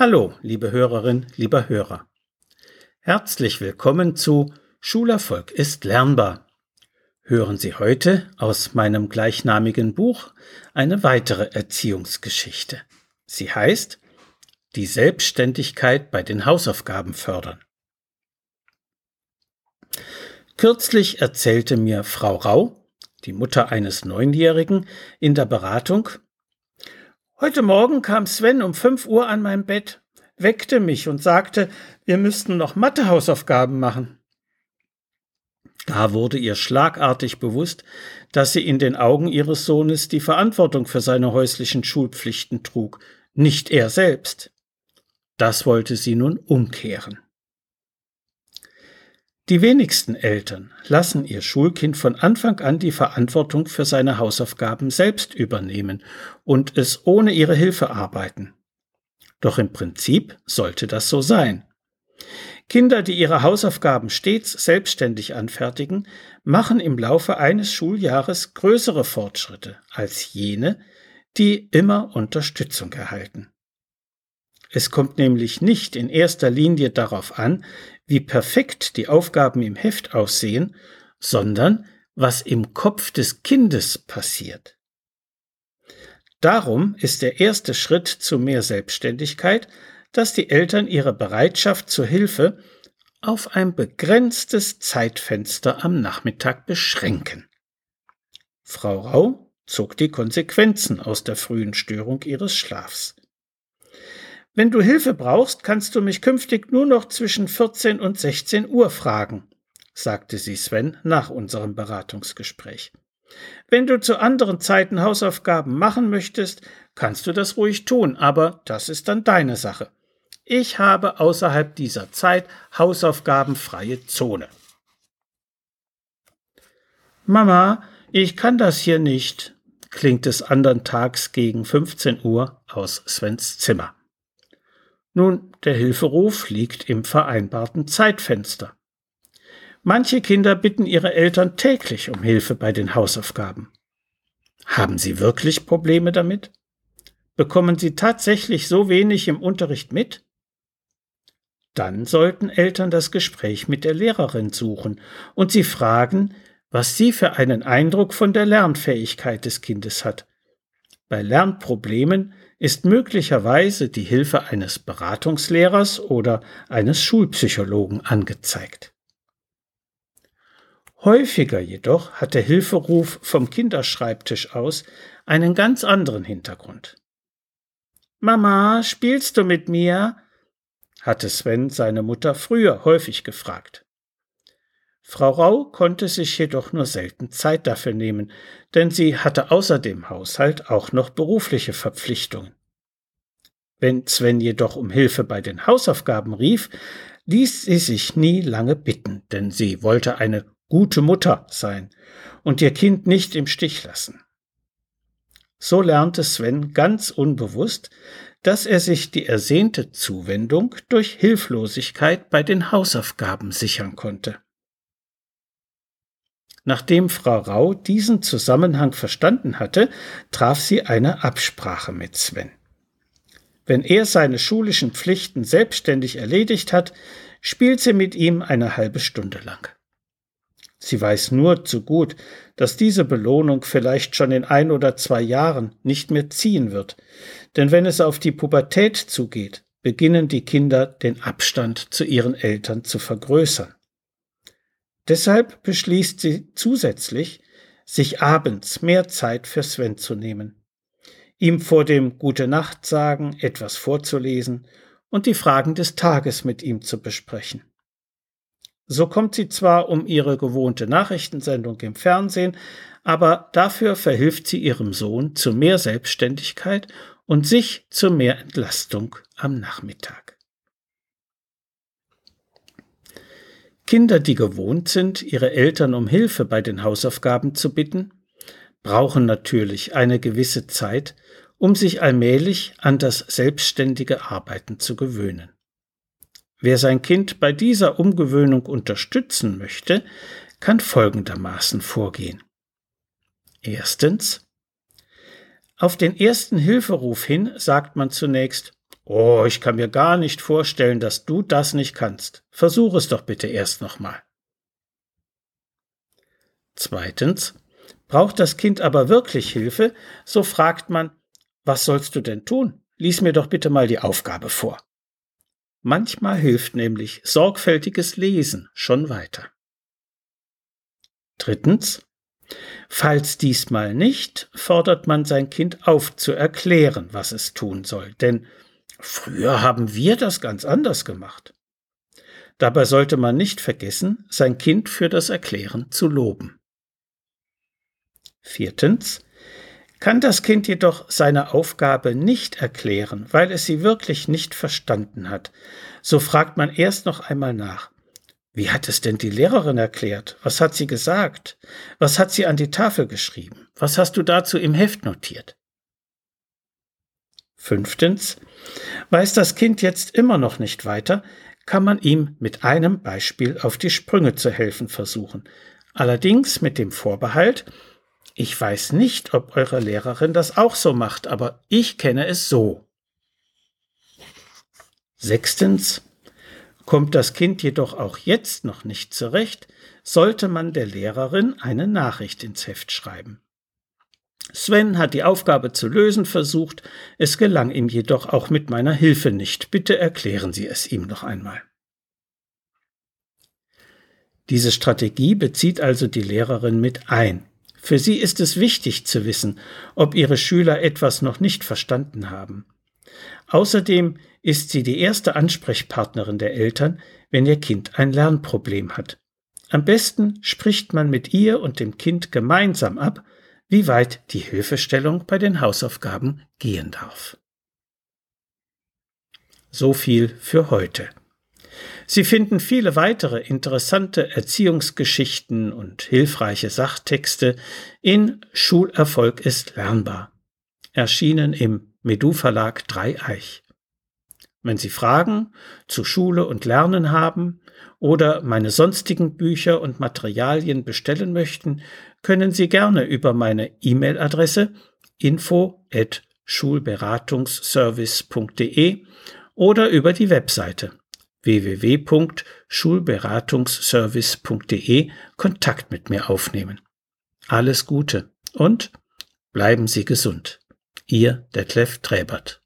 Hallo, liebe Hörerin, lieber Hörer. Herzlich willkommen zu Schulerfolg ist lernbar. Hören Sie heute aus meinem gleichnamigen Buch eine weitere Erziehungsgeschichte. Sie heißt Die Selbstständigkeit bei den Hausaufgaben fördern. Kürzlich erzählte mir Frau Rau, die Mutter eines Neunjährigen, in der Beratung, Heute Morgen kam Sven um fünf Uhr an mein Bett, weckte mich und sagte, wir müssten noch Mathehausaufgaben machen. Da wurde ihr schlagartig bewusst, dass sie in den Augen ihres Sohnes die Verantwortung für seine häuslichen Schulpflichten trug, nicht er selbst. Das wollte sie nun umkehren. Die wenigsten Eltern lassen ihr Schulkind von Anfang an die Verantwortung für seine Hausaufgaben selbst übernehmen und es ohne ihre Hilfe arbeiten. Doch im Prinzip sollte das so sein. Kinder, die ihre Hausaufgaben stets selbstständig anfertigen, machen im Laufe eines Schuljahres größere Fortschritte als jene, die immer Unterstützung erhalten. Es kommt nämlich nicht in erster Linie darauf an, wie perfekt die Aufgaben im Heft aussehen, sondern was im Kopf des Kindes passiert. Darum ist der erste Schritt zu mehr Selbstständigkeit, dass die Eltern ihre Bereitschaft zur Hilfe auf ein begrenztes Zeitfenster am Nachmittag beschränken. Frau Rau zog die Konsequenzen aus der frühen Störung ihres Schlafs. Wenn du Hilfe brauchst, kannst du mich künftig nur noch zwischen 14 und 16 Uhr fragen, sagte sie Sven nach unserem Beratungsgespräch. Wenn du zu anderen Zeiten Hausaufgaben machen möchtest, kannst du das ruhig tun, aber das ist dann deine Sache. Ich habe außerhalb dieser Zeit hausaufgabenfreie Zone. Mama, ich kann das hier nicht, klingt es andern Tags gegen 15 Uhr aus Svens Zimmer. Nun, der Hilferuf liegt im vereinbarten Zeitfenster. Manche Kinder bitten ihre Eltern täglich um Hilfe bei den Hausaufgaben. Haben sie wirklich Probleme damit? Bekommen sie tatsächlich so wenig im Unterricht mit? Dann sollten Eltern das Gespräch mit der Lehrerin suchen und sie fragen, was sie für einen Eindruck von der Lernfähigkeit des Kindes hat. Bei Lernproblemen ist möglicherweise die Hilfe eines Beratungslehrers oder eines Schulpsychologen angezeigt. Häufiger jedoch hat der Hilferuf vom Kinderschreibtisch aus einen ganz anderen Hintergrund. Mama, spielst du mit mir? hatte Sven seine Mutter früher häufig gefragt. Frau Rau konnte sich jedoch nur selten Zeit dafür nehmen, denn sie hatte außer dem Haushalt auch noch berufliche Verpflichtungen. Wenn Sven jedoch um Hilfe bei den Hausaufgaben rief, ließ sie sich nie lange bitten, denn sie wollte eine gute Mutter sein und ihr Kind nicht im Stich lassen. So lernte Sven ganz unbewusst, dass er sich die ersehnte Zuwendung durch Hilflosigkeit bei den Hausaufgaben sichern konnte. Nachdem Frau Rau diesen Zusammenhang verstanden hatte, traf sie eine Absprache mit Sven. Wenn er seine schulischen Pflichten selbstständig erledigt hat, spielt sie mit ihm eine halbe Stunde lang. Sie weiß nur zu gut, dass diese Belohnung vielleicht schon in ein oder zwei Jahren nicht mehr ziehen wird, denn wenn es auf die Pubertät zugeht, beginnen die Kinder den Abstand zu ihren Eltern zu vergrößern. Deshalb beschließt sie zusätzlich, sich abends mehr Zeit für Sven zu nehmen, ihm vor dem Gute Nacht sagen etwas vorzulesen und die Fragen des Tages mit ihm zu besprechen. So kommt sie zwar um ihre gewohnte Nachrichtensendung im Fernsehen, aber dafür verhilft sie ihrem Sohn zu mehr Selbstständigkeit und sich zu mehr Entlastung am Nachmittag. Kinder, die gewohnt sind, ihre Eltern um Hilfe bei den Hausaufgaben zu bitten, brauchen natürlich eine gewisse Zeit, um sich allmählich an das selbstständige Arbeiten zu gewöhnen. Wer sein Kind bei dieser Umgewöhnung unterstützen möchte, kann folgendermaßen vorgehen. Erstens. Auf den ersten Hilferuf hin sagt man zunächst Oh, ich kann mir gar nicht vorstellen, dass du das nicht kannst. Versuch es doch bitte erst nochmal. Zweitens, braucht das Kind aber wirklich Hilfe, so fragt man, was sollst du denn tun? Lies mir doch bitte mal die Aufgabe vor. Manchmal hilft nämlich sorgfältiges Lesen schon weiter. Drittens, falls diesmal nicht, fordert man sein Kind auf zu erklären, was es tun soll, denn früher haben wir das ganz anders gemacht. Dabei sollte man nicht vergessen, sein Kind für das Erklären zu loben. Viertens, kann das Kind jedoch seine Aufgabe nicht erklären, weil es sie wirklich nicht verstanden hat, so fragt man erst noch einmal nach. Wie hat es denn die Lehrerin erklärt? Was hat sie gesagt? Was hat sie an die Tafel geschrieben? Was hast du dazu im Heft notiert? Fünftens. Weiß das Kind jetzt immer noch nicht weiter, kann man ihm mit einem Beispiel auf die Sprünge zu helfen versuchen. Allerdings mit dem Vorbehalt, ich weiß nicht, ob eure Lehrerin das auch so macht, aber ich kenne es so. Sechstens. Kommt das Kind jedoch auch jetzt noch nicht zurecht, sollte man der Lehrerin eine Nachricht ins Heft schreiben. Sven hat die Aufgabe zu lösen versucht, es gelang ihm jedoch auch mit meiner Hilfe nicht. Bitte erklären Sie es ihm noch einmal. Diese Strategie bezieht also die Lehrerin mit ein. Für sie ist es wichtig zu wissen, ob ihre Schüler etwas noch nicht verstanden haben. Außerdem ist sie die erste Ansprechpartnerin der Eltern, wenn ihr Kind ein Lernproblem hat. Am besten spricht man mit ihr und dem Kind gemeinsam ab, wie weit die Hilfestellung bei den Hausaufgaben gehen darf. So viel für heute. Sie finden viele weitere interessante Erziehungsgeschichten und hilfreiche Sachtexte in Schulerfolg ist lernbar. Erschienen im Medu Verlag Dreieich. Wenn Sie Fragen zu Schule und Lernen haben oder meine sonstigen Bücher und Materialien bestellen möchten, können Sie gerne über meine E-Mail-Adresse info at schulberatungsservice.de oder über die Webseite www.schulberatungsservice.de Kontakt mit mir aufnehmen. Alles Gute und bleiben Sie gesund. Ihr Detlef Träbert.